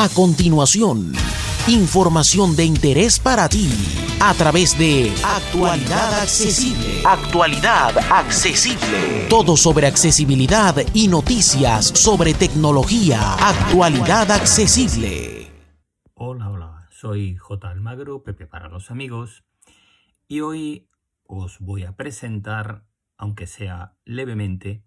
A continuación, información de interés para ti a través de Actualidad Accesible. Actualidad Accesible. Todo sobre accesibilidad y noticias sobre tecnología. Actualidad Accesible. Hola, hola, soy J. Almagro, Pepe para los amigos, y hoy os voy a presentar, aunque sea levemente,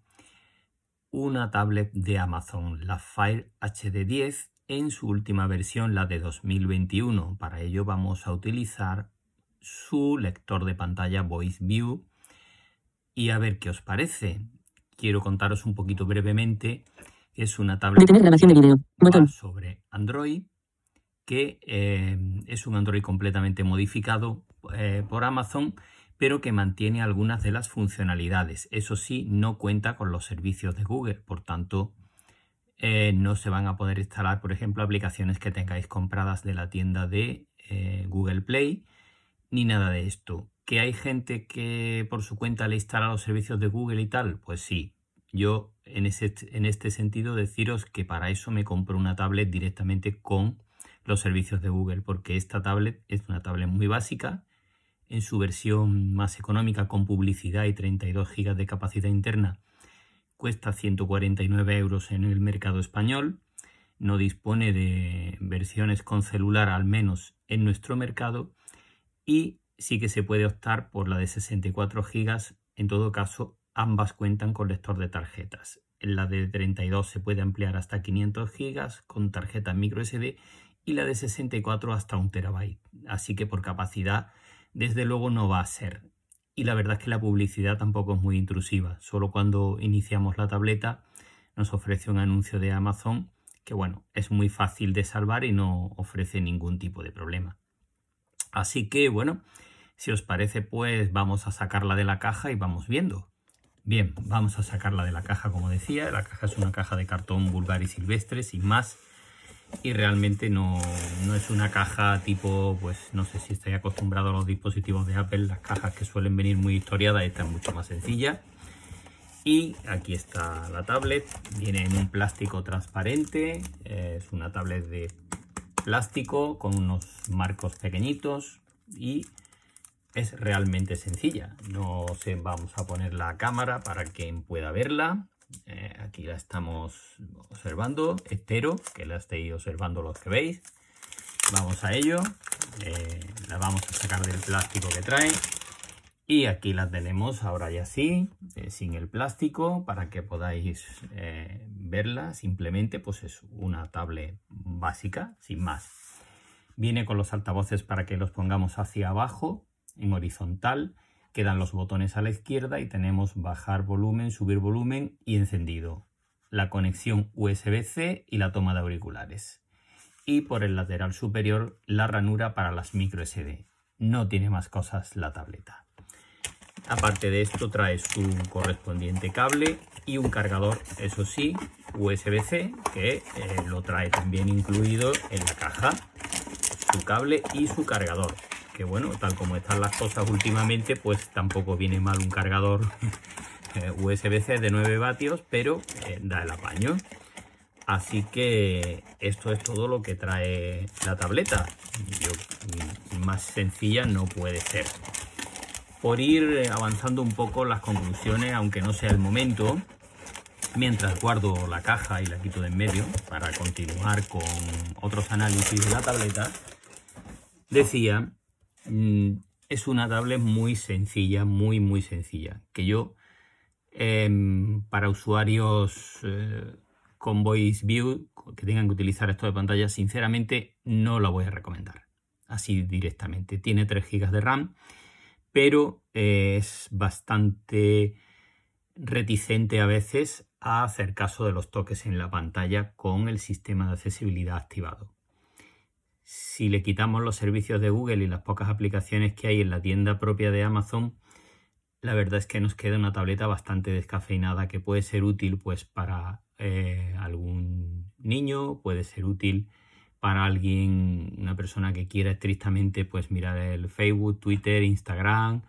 una tablet de Amazon, la Fire HD10 en su última versión, la de 2021. Para ello vamos a utilizar su lector de pantalla Voice View y a ver qué os parece. Quiero contaros un poquito brevemente. Es una tablet sobre Android que eh, es un Android completamente modificado eh, por Amazon pero que mantiene algunas de las funcionalidades. Eso sí, no cuenta con los servicios de Google, por tanto, eh, no se van a poder instalar, por ejemplo, aplicaciones que tengáis compradas de la tienda de eh, Google Play, ni nada de esto. ¿Que hay gente que por su cuenta le instala los servicios de Google y tal? Pues sí. Yo en, ese, en este sentido deciros que para eso me compro una tablet directamente con los servicios de Google, porque esta tablet es una tablet muy básica. En su versión más económica con publicidad y 32 GB de capacidad interna cuesta 149 euros en el mercado español, no dispone de versiones con celular al menos en nuestro mercado y sí que se puede optar por la de 64 GB, en todo caso ambas cuentan con lector de tarjetas. La de 32 se puede ampliar hasta 500 GB con tarjeta micro SD y la de 64 hasta 1 TB. Así que por capacidad desde luego no va a ser y la verdad es que la publicidad tampoco es muy intrusiva. Solo cuando iniciamos la tableta nos ofrece un anuncio de Amazon que bueno, es muy fácil de salvar y no ofrece ningún tipo de problema. Así que bueno, si os parece pues vamos a sacarla de la caja y vamos viendo. Bien, vamos a sacarla de la caja como decía. La caja es una caja de cartón vulgar y silvestre sin más y realmente no, es una caja tipo, pues no sé si estáis acostumbrado a los dispositivos de Apple, las cajas que suelen venir muy historiadas, esta es mucho más sencilla. Y aquí está la tablet, viene en un plástico transparente, es una tablet de plástico con unos marcos pequeñitos y es realmente sencilla. No sé, vamos a poner la cámara para quien pueda verla. Eh, aquí la estamos observando. Espero que la estéis observando los que veis. Vamos a ello. Eh, la vamos a sacar del plástico que trae. Y aquí la tenemos ahora ya sí, eh, sin el plástico, para que podáis verla. Simplemente pues es una tablet básica, sin más. Viene con los altavoces para que los pongamos hacia abajo, en horizontal Quedan los botones a la izquierda y tenemos bajar volumen, subir volumen y encendido. La conexión USB-C y la toma de auriculares. Y por el lateral superior la ranura para las micro SD. No tiene más cosas la tableta. Aparte de esto trae su correspondiente cable y un cargador, eso sí, USB-C, que eh, lo trae también incluido en la caja. Su cable y su cargador que bueno, tal como están las cosas últimamente, pues tampoco viene mal un cargador eh, USB-C de 9 vatios, pero eh, da el apaño. Así que esto es todo lo que trae la tableta. Mm, más sencilla no puede ser. Por ir avanzando un poco las conclusiones, aunque no sea el momento, mientras guardo la caja y la quito de en medio para continuar con otros análisis de la tableta, decía es una tablet muy sencilla, muy, muy sencilla. Que yo, em, para usuarios eh, con Voice View, que tengan que utilizar esto de pantalla, sinceramente no la voy a recomendar. Así directamente. Tiene 3 GB de RAM, pero es bastante reticente a veces a hacer caso de los toques en la pantalla con el sistema de accesibilidad activado si le quitamos los servicios de Google y las pocas aplicaciones que hay en la tienda propia de Amazon, la verdad es que nos queda una tableta bastante descafeinada que puede ser útil pues para eh, algún niño, puede ser útil para alguien, una persona que quiera estrictamente pues mirar el Facebook, Twitter, Instagram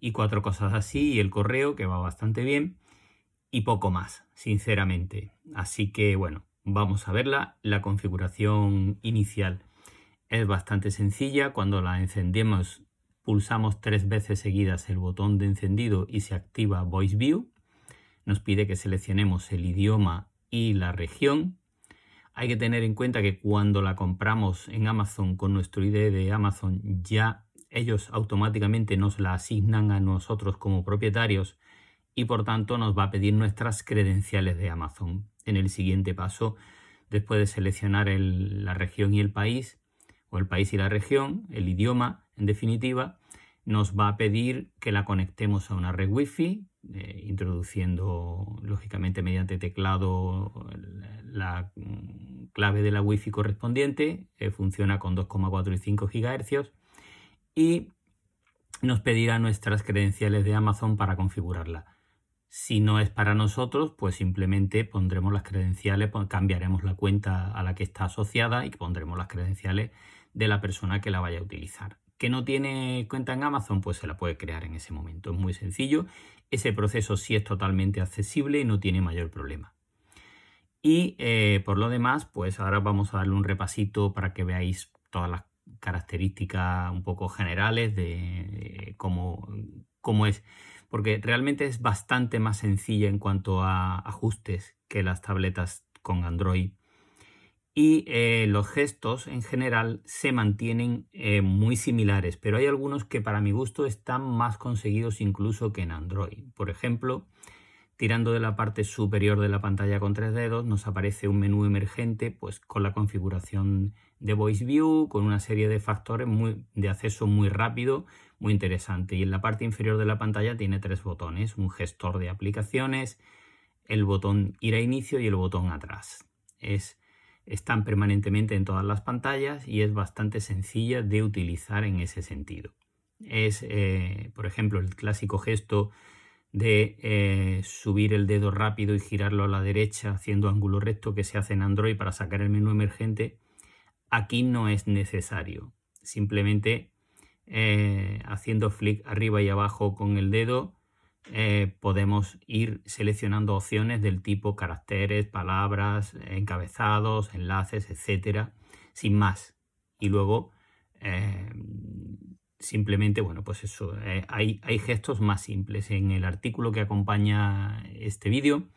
y cuatro cosas así y el correo que va bastante bien y poco más, sinceramente. Así que bueno, vamos a verla. La configuración inicial es bastante sencilla. Cuando la encendemos, pulsamos tres veces seguidas el botón de encendido y se activa Voice View. Nos pide que seleccionemos el idioma y la región. Hay que tener en cuenta que cuando la compramos en Amazon con nuestro ID de Amazon ya ellos automáticamente nos la asignan a nosotros como propietarios y por tanto nos va a pedir nuestras credenciales de Amazon. En el siguiente paso, después de seleccionar la región y el país, o el país y la región, el idioma en definitiva, nos va a pedir que la conectemos a una red Wi-Fi, eh, introduciendo lógicamente mediante teclado la, clave de la Wi-Fi correspondiente, funciona con 2,4 y 5 GHz y nos pedirá nuestras credenciales de Amazon para configurarla. Si no es para nosotros, pues simplemente pondremos las credenciales, cambiaremos la cuenta a la que está asociada y pondremos las credenciales de la persona que la vaya a utilizar. ¿Que no tiene cuenta en Amazon? Pues se la puede crear en ese momento. Es muy sencillo. Ese proceso sí es totalmente accesible y no tiene mayor problema. Y eh, por lo demás, pues ahora vamos a darle un repasito para que veáis todas las características un poco generales de, cómo, cómo es porque realmente es bastante más sencilla en cuanto a ajustes que las tabletas con Android. Y eh, los gestos en general se mantienen eh, muy similares, pero hay algunos que para mi gusto están más conseguidos incluso que en Android. Por ejemplo, tirando de la parte superior de la pantalla con tres dedos nos aparece un menú emergente pues, con la configuración de Voice View, con una serie de factores de acceso muy rápido, muy interesante. Y en la parte inferior de la pantalla tiene tres botones, un gestor de aplicaciones, el botón ir a inicio y el botón atrás. Es, están permanentemente en todas las pantallas y es bastante sencilla de utilizar en ese sentido. Es, eh, por ejemplo, el clásico gesto de eh, subir el dedo rápido y girarlo a la derecha haciendo ángulo recto que se hace en Android para sacar el menú emergente. Aquí no es necesario. Simplemente eh, haciendo flick arriba y abajo con el dedo, eh, podemos ir seleccionando opciones del tipo caracteres, palabras, encabezados, enlaces, etcétera, sin más. Y luego eh, simplemente, bueno, pues eso, hay, hay, gestos más simples. En el artículo que acompaña este vídeo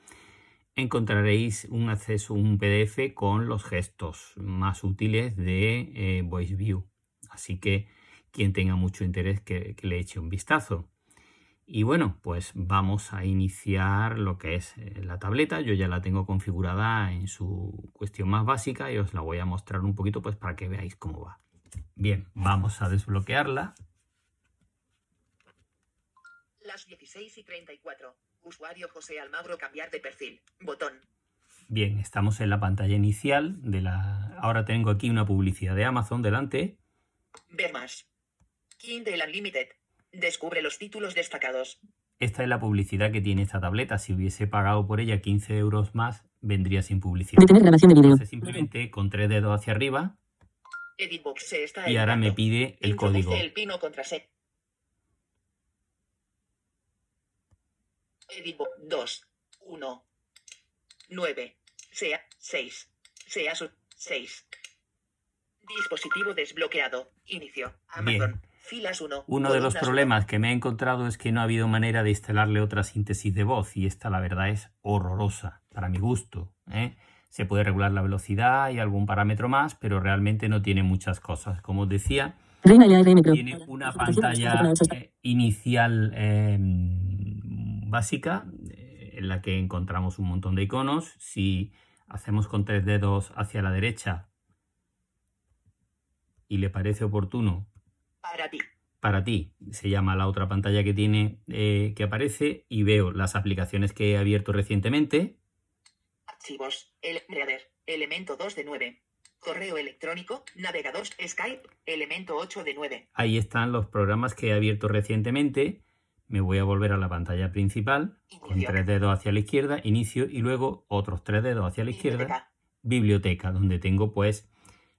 encontraréis un acceso, un PDF con los gestos más útiles de Voice View. Así que quien tenga mucho interés que, le eche un vistazo. Y bueno, pues vamos a iniciar lo que es eh, la tableta. Yo ya la tengo configurada en su cuestión más básica y os la voy a mostrar un poquito pues para que veáis cómo va. Bien, vamos a desbloquearla. Las 16 y 34. Usuario José Almagro cambiar de perfil. Botón. Bien, estamos en la pantalla inicial de la... Ahora tengo aquí una publicidad de Amazon delante. Ver más. Kindle Unlimited. Descubre los títulos destacados. Esta es la publicidad que tiene esta tableta. Si hubiese pagado por ella 15 euros más, vendría sin publicidad. Detener grabación de video. simplemente con tres dedos hacia arriba. y ahora me pide el código. El pino contra Editbox 2, 1, 9, sea 6, sea 6. Dispositivo desbloqueado. Inicio. Amazon. Uno de los problemas que me he encontrado es que no ha habido manera de instalarle otra síntesis de voz y esta la verdad es horrorosa para mi gusto. ¿eh? Se puede regular la velocidad y algún parámetro más, pero realmente no tiene muchas cosas. Como os decía, tiene una pantalla eh, inicial em, básica eh, en la que encontramos un montón de iconos. Si hacemos con tres dedos hacia la derecha y le parece oportuno para ti. Para ti, se llama la otra pantalla que tiene eh, que aparece y veo las aplicaciones que he abierto recientemente. Archivos, el elemento 2 de 9. Correo electrónico, navegador, Skype, elemento 8 de 9. Ahí están los programas que he abierto recientemente. Me voy a volver a la pantalla principal con tres dedos hacia la izquierda, inicio y luego otros tres dedos hacia la izquierda, biblioteca donde tengo pues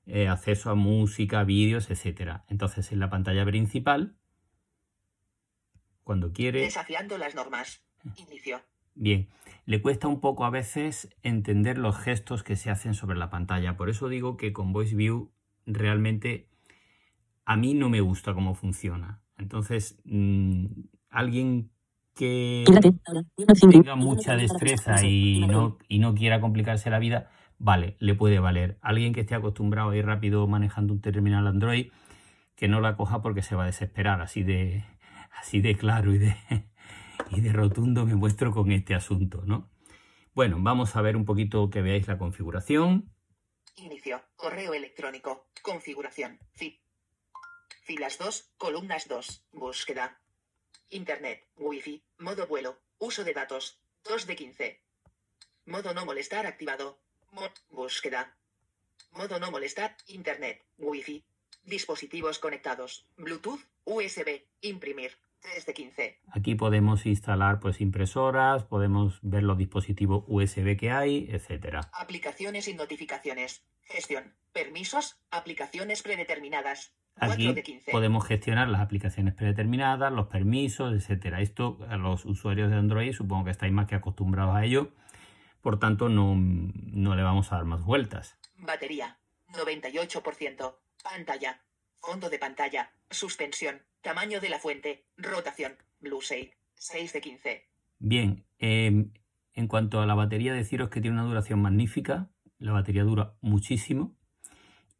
eh, acceso a música, vídeos, etcétera. Entonces en la pantalla principal, cuando quiere... Desafiando las normas. Inicio. Bien, le cuesta un poco a veces entender los gestos que se hacen sobre la pantalla. Por eso digo que con Voice View realmente a mí no me gusta cómo funciona. Entonces, mmm, alguien que tenga mucha destreza y no, y no quiera complicarse la vida, vale, le puede valer. Alguien que esté acostumbrado a ir rápido manejando un terminal Android, que no la coja porque se va a desesperar, así de, así de claro y de, y de rotundo me muestro con este asunto, ¿no? Bueno, vamos a ver un poquito que veáis la configuración. Inicio, correo electrónico, configuración, filas 2, columnas 2, búsqueda, Internet, Wi-Fi, modo vuelo, uso de datos, 2 de 15. Modo no molestar activado. Búsqueda. Modo no molestar, Internet, Wi-Fi. Dispositivos conectados, Bluetooth, USB, imprimir, 3 de 15. Aquí podemos instalar pues impresoras, podemos ver los dispositivos USB que hay, etcétera. Aplicaciones y notificaciones. Gestión. Permisos, aplicaciones predeterminadas. Aquí podemos gestionar las aplicaciones predeterminadas, los permisos, etcétera. Esto a los usuarios de Android supongo que estáis más que acostumbrados a ello, por tanto no, no le vamos a dar más vueltas. Batería, 98%. Pantalla, fondo de pantalla, suspensión, tamaño de la fuente, rotación, Blue 6, 6 de 15. Bien, em, en cuanto a la batería, deciros que tiene una duración magnífica. La batería dura muchísimo.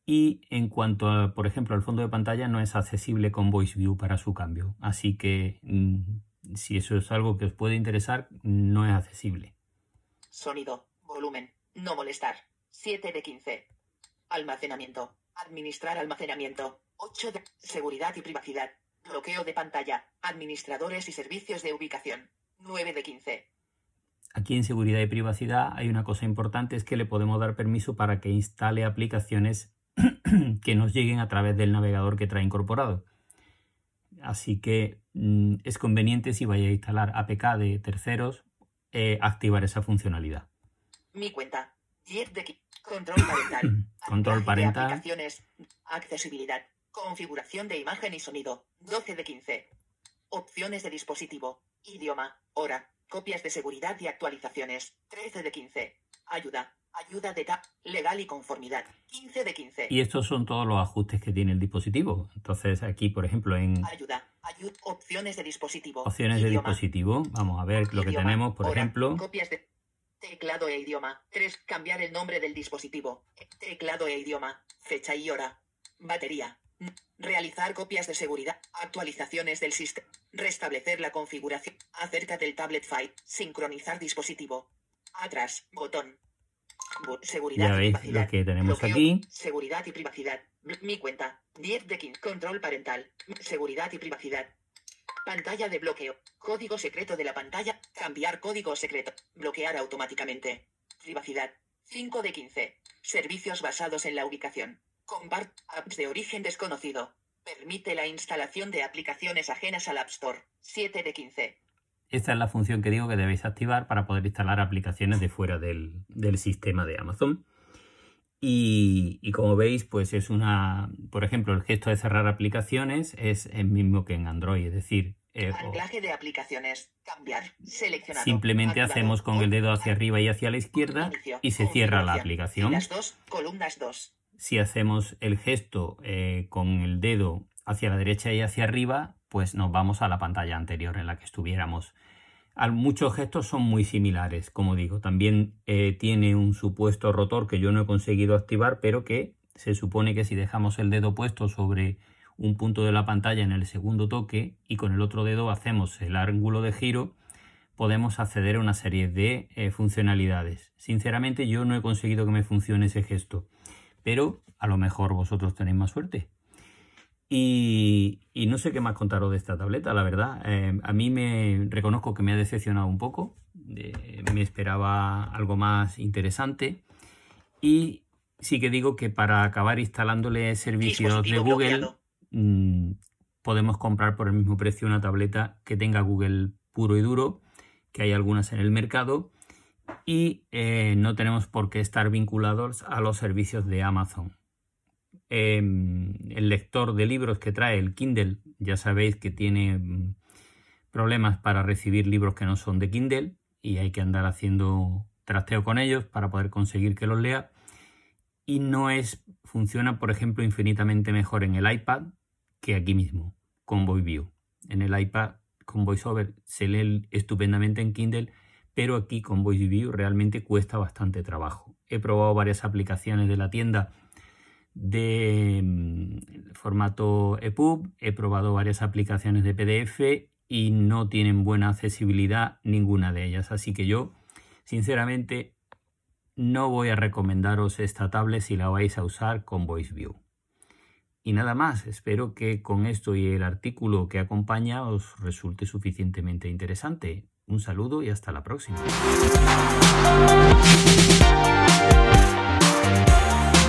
Y en cuanto a, por ejemplo, al fondo de pantalla, no es accesible con Voice View para su cambio. Así que mm, si eso es algo que os puede interesar, no es accesible. Sonido, volumen, no molestar. 7 de 15. Almacenamiento. Administrar almacenamiento. 8 de seguridad y privacidad. Bloqueo de pantalla. Administradores y servicios de ubicación. 9 de 15. Aquí en seguridad y privacidad hay una cosa importante, es que le podemos dar permiso para que instale aplicaciones que nos lleguen a través del navegador que trae incorporado. Así que mm, es conveniente si vais a instalar APK de terceros eh, activar esa funcionalidad. Mi cuenta. de control parental. control parental. Aplicaciones. Accesibilidad. Configuración de imagen y sonido. 12 de 15. Opciones de dispositivo. Idioma. Hora. Copias de seguridad y actualizaciones. 13 de 15. Ayuda. Ayuda de TAP, legal y conformidad. 15 de 15. Y estos son todos los ajustes que tiene el dispositivo. Entonces aquí, por ejemplo, en... Ayuda, opciones de dispositivo. Opciones de dispositivo. Vamos a ver lo que tenemos, por ejemplo. Copias de... Teclado e idioma. 3. Cambiar el nombre del dispositivo. Teclado e idioma. Fecha y hora. Batería. Realizar copias de seguridad. Actualizaciones del sistema. Restablecer la configuración. Acerca del tablet file. Sincronizar dispositivo. Atrás. Botón. Seguridad ya veis lo que tenemos aquí. Seguridad y privacidad. Mi cuenta. 10 de 15. Control parental. Seguridad y privacidad. Pantalla de bloqueo. Código secreto de la pantalla. Cambiar código secreto. Bloquear automáticamente. Privacidad. 5 de 15. Servicios basados en la ubicación. Compart apps de origen desconocido. Permite la instalación de aplicaciones ajenas al App Store. 7 de 15. Esta es la función que digo que debéis activar para poder instalar aplicaciones de fuera del, sistema de Amazon. Y, como veis, pues es una, por ejemplo, el gesto de cerrar aplicaciones es el mismo que en Android, es decir, eh, de aplicaciones, cambiar, seleccionado, simplemente hacemos con el dedo hacia arriba y hacia la izquierda y se cierra la aplicación. dos, columnas 2. Si hacemos el gesto eh, con el dedo hacia la derecha y hacia arriba, pues nos vamos a la pantalla anterior en la que estuviéramos. Muchos gestos son muy similares, como digo. También eh, tiene un supuesto rotor que yo no he conseguido activar, pero que se supone que si dejamos el dedo puesto sobre un punto de la pantalla en el segundo toque y con el otro dedo hacemos el ángulo de giro, podemos acceder a una serie de eh, funcionalidades. Sinceramente yo no he conseguido que me funcione ese gesto, pero a lo mejor vosotros tenéis más suerte. Y, no sé qué más contaros de esta tableta, la verdad. Eh, a mí me reconozco que me ha decepcionado un poco. me esperaba algo más interesante. Y sí que digo que para acabar instalándole servicios de Google, mm, podemos comprar por el mismo precio una tableta que tenga Google puro y duro, que hay algunas en el mercado. Y eh, no tenemos por qué estar vinculados a los servicios de Amazon. Em, el lector de libros que trae el Kindle, ya sabéis que tiene mm, problemas para recibir libros que no son de Kindle y hay que andar haciendo trasteo con ellos para poder conseguir que los lea. Y no es, funciona, por ejemplo, infinitamente mejor en el iPad que aquí mismo, con VoiceView. En el iPad con VoiceOver se lee estupendamente en Kindle, pero aquí con VoiceView realmente cuesta bastante trabajo. He probado varias aplicaciones de la tienda de mm, formato EPUB, he probado varias aplicaciones de PDF y no tienen buena accesibilidad ninguna de ellas. Así que yo, sinceramente, no voy a recomendaros esta tablet si la vais a usar con VoiceView. Y nada más, espero que con esto y el artículo que acompaña os resulte suficientemente interesante. Un saludo y hasta la próxima.